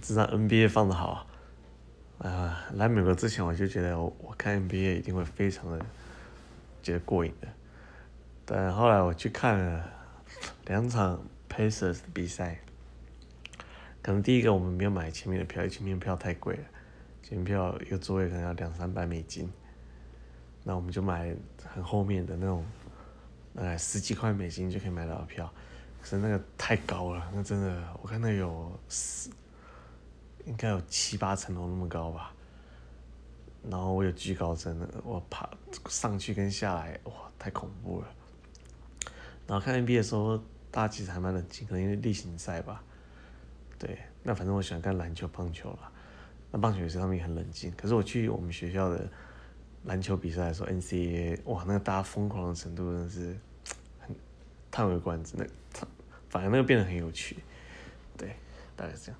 至少 NBA 放得好。啊、来美国之前我就觉得我我看 NBA 一定会非常的觉得过瘾的，但后来我去看了两场 Pacers 的比赛，可能第一个我们没有买前面的票，因为前面票太贵了，前面票一个座位可能要两三百美金，那我们就买很后面的那种，呃十几块美金就可以买到的票。可是那个太高了，那真的，我看那有四，应该有七八层楼那么高吧。然后我有惧高症的，我爬上去跟下来，哇，太恐怖了。然后看 NBA 的时候，大家其实还蛮冷静，可能因为例行赛吧。对，那反正我喜欢看篮球、棒球啦。那棒球也是他们也很冷静。可是我去我们学校的篮球比赛的时候，NCAA，哇，那个大家疯狂的程度真的是很。叹为观止，那反而那个变得很有趣，对，大概是这样。